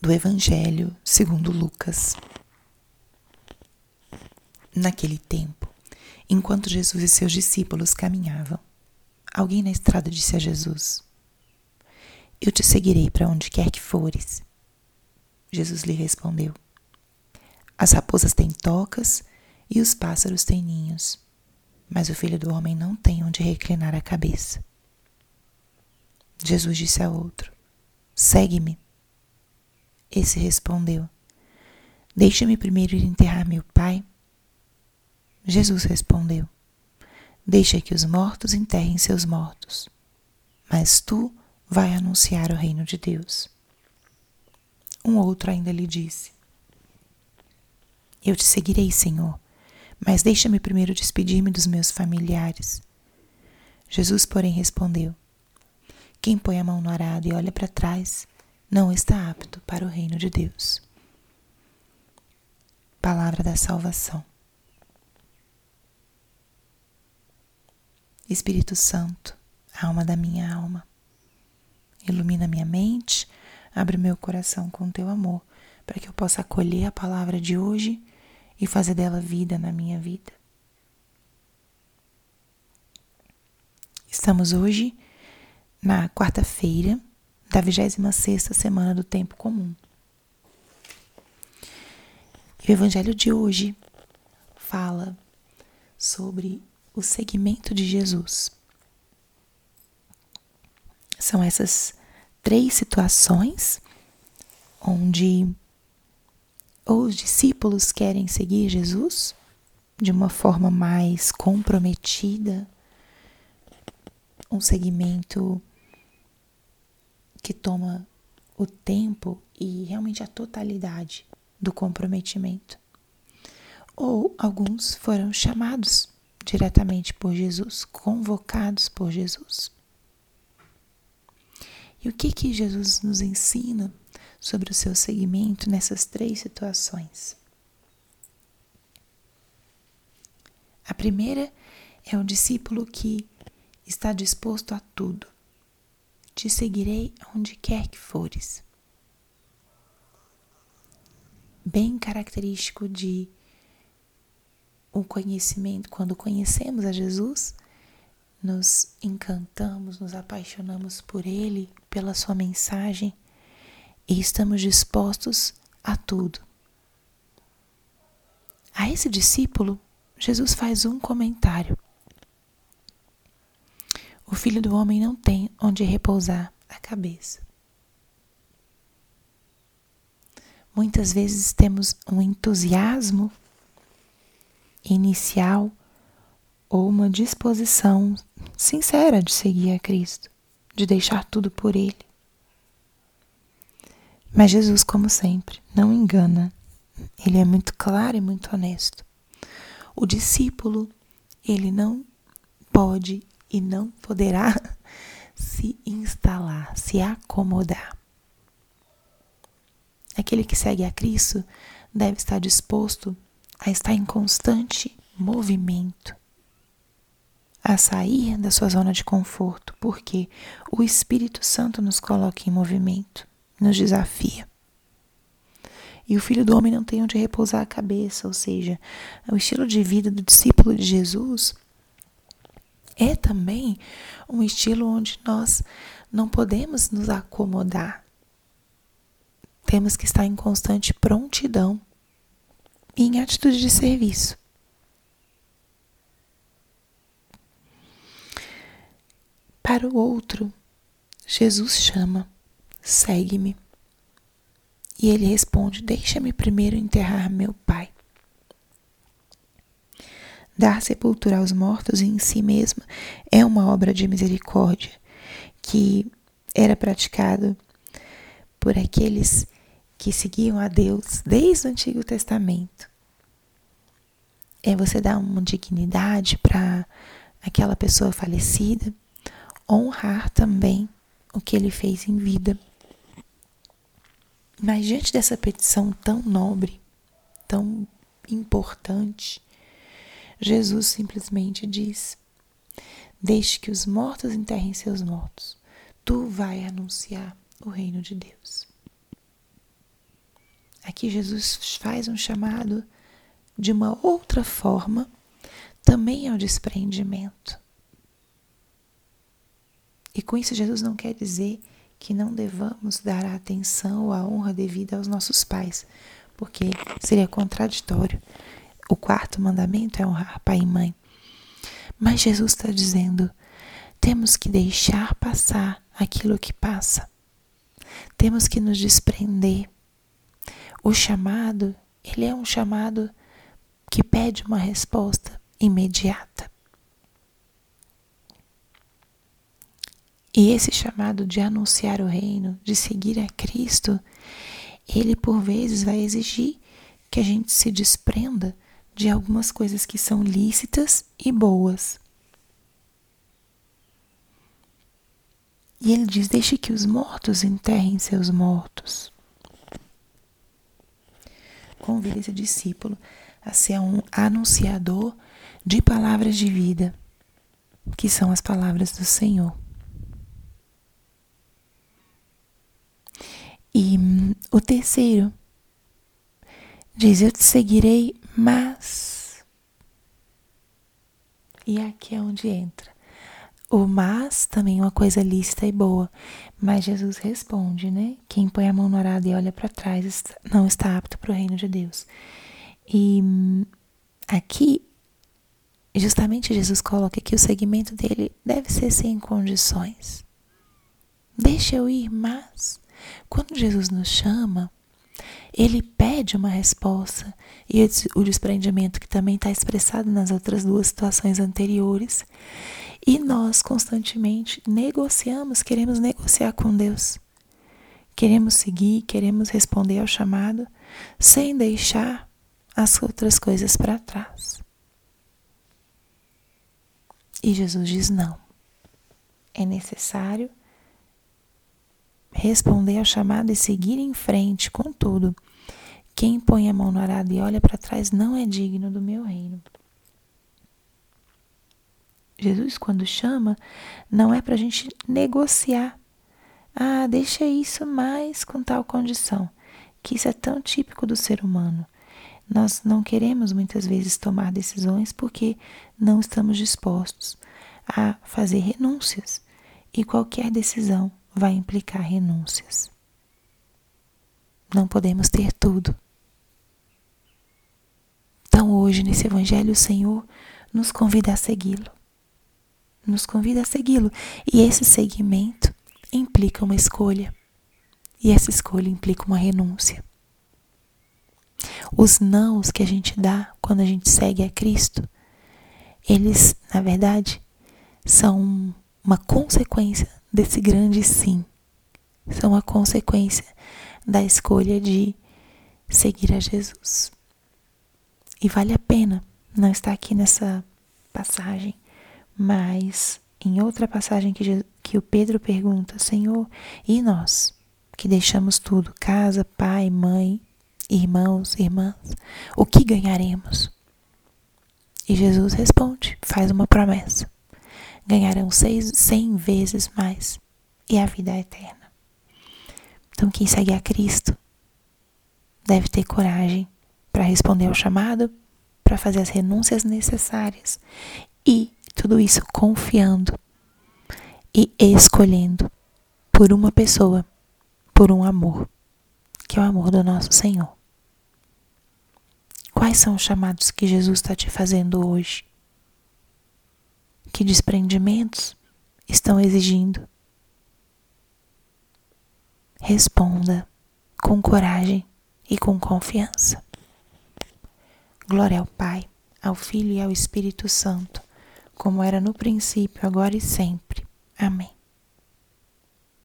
do Evangelho segundo Lucas. Naquele tempo, enquanto Jesus e seus discípulos caminhavam, alguém na estrada disse a Jesus: Eu te seguirei para onde quer que fores. Jesus lhe respondeu: As raposas têm tocas e os pássaros têm ninhos, mas o filho do homem não tem onde reclinar a cabeça. Jesus disse a outro: Segue-me. Esse respondeu: Deixa-me primeiro ir enterrar meu pai. Jesus respondeu: Deixa que os mortos enterrem seus mortos, mas tu vai anunciar o reino de Deus. Um outro ainda lhe disse: Eu te seguirei, Senhor, mas deixa-me primeiro despedir-me dos meus familiares. Jesus, porém, respondeu: Quem põe a mão no arado e olha para trás não está apto para o reino de Deus. Palavra da salvação. Espírito Santo, alma da minha alma, ilumina minha mente, abre meu coração com teu amor, para que eu possa acolher a palavra de hoje e fazer dela vida na minha vida. Estamos hoje na quarta-feira da 26 semana do tempo comum. E o evangelho de hoje fala sobre o segmento de Jesus. São essas três situações onde os discípulos querem seguir Jesus de uma forma mais comprometida, um segmento que toma o tempo e realmente a totalidade do comprometimento. Ou alguns foram chamados diretamente por Jesus, convocados por Jesus. E o que que Jesus nos ensina sobre o seu seguimento nessas três situações? A primeira é o discípulo que está disposto a tudo te seguirei onde quer que fores. Bem característico de um conhecimento, quando conhecemos a Jesus, nos encantamos, nos apaixonamos por Ele, pela Sua mensagem e estamos dispostos a tudo. A esse discípulo, Jesus faz um comentário. Filho do homem não tem onde repousar a cabeça. Muitas vezes temos um entusiasmo inicial ou uma disposição sincera de seguir a Cristo, de deixar tudo por Ele. Mas Jesus, como sempre, não engana. Ele é muito claro e muito honesto. O discípulo, ele não pode e não poderá se instalar, se acomodar. Aquele que segue a Cristo deve estar disposto a estar em constante movimento, a sair da sua zona de conforto, porque o Espírito Santo nos coloca em movimento, nos desafia. E o filho do homem não tem onde repousar a cabeça, ou seja, o estilo de vida do discípulo de Jesus é também um estilo onde nós não podemos nos acomodar. Temos que estar em constante prontidão e em atitude de serviço. Para o outro, Jesus chama: segue-me. E ele responde: Deixa-me primeiro enterrar meu pai. Dar sepultura aos mortos em si mesma é uma obra de misericórdia que era praticado por aqueles que seguiam a Deus desde o Antigo Testamento. É você dar uma dignidade para aquela pessoa falecida, honrar também o que ele fez em vida. Mas diante dessa petição tão nobre, tão importante, Jesus simplesmente diz: Deixe que os mortos enterrem seus mortos. Tu vai anunciar o reino de Deus. aqui Jesus faz um chamado de uma outra forma, também ao desprendimento. E com isso, Jesus não quer dizer que não devamos dar a atenção ou a honra devida aos nossos pais, porque seria contraditório. O quarto mandamento é honrar pai e mãe. Mas Jesus está dizendo: temos que deixar passar aquilo que passa. Temos que nos desprender. O chamado, ele é um chamado que pede uma resposta imediata. E esse chamado de anunciar o reino, de seguir a Cristo, ele por vezes vai exigir que a gente se desprenda de algumas coisas que são lícitas e boas. E ele diz: Deixe que os mortos enterrem seus mortos. Convida esse discípulo a ser um anunciador de palavras de vida, que são as palavras do Senhor. E hum, o terceiro diz: Eu te seguirei, mas. E aqui é onde entra. O mas também é uma coisa lícita e boa. Mas Jesus responde, né? Quem põe a mão no arado e olha para trás não está apto para o reino de Deus. E aqui, justamente Jesus coloca que o segmento dele deve ser sem condições. Deixa eu ir, mas quando Jesus nos chama, ele pede uma resposta e o desprendimento que também está expressado nas outras duas situações anteriores. E nós constantemente negociamos, queremos negociar com Deus. Queremos seguir, queremos responder ao chamado sem deixar as outras coisas para trás. E Jesus diz: não. É necessário responder ao chamado e seguir em frente com tudo. Quem põe a mão no arado e olha para trás não é digno do meu reino. Jesus, quando chama, não é para a gente negociar. Ah, deixa isso mais com tal condição. Que isso é tão típico do ser humano. Nós não queremos muitas vezes tomar decisões porque não estamos dispostos a fazer renúncias. E qualquer decisão vai implicar renúncias. Não podemos ter tudo. Então, hoje, nesse Evangelho, o Senhor nos convida a segui-lo. Nos convida a segui-lo. E esse seguimento implica uma escolha. E essa escolha implica uma renúncia. Os nãos que a gente dá quando a gente segue a Cristo, eles, na verdade, são uma consequência desse grande sim. São a consequência da escolha de seguir a Jesus. E vale a pena não estar aqui nessa passagem, mas em outra passagem que, que o Pedro pergunta: Senhor, e nós que deixamos tudo, casa, pai, mãe, irmãos, irmãs, o que ganharemos? E Jesus responde, faz uma promessa ganharão seis, cem vezes mais e a vida é eterna. Então, quem segue a Cristo deve ter coragem para responder ao chamado, para fazer as renúncias necessárias e tudo isso confiando e escolhendo por uma pessoa, por um amor, que é o amor do nosso Senhor. Quais são os chamados que Jesus está te fazendo hoje? Que desprendimentos estão exigindo. Responda com coragem e com confiança. Glória ao Pai, ao Filho e ao Espírito Santo, como era no princípio, agora e sempre. Amém.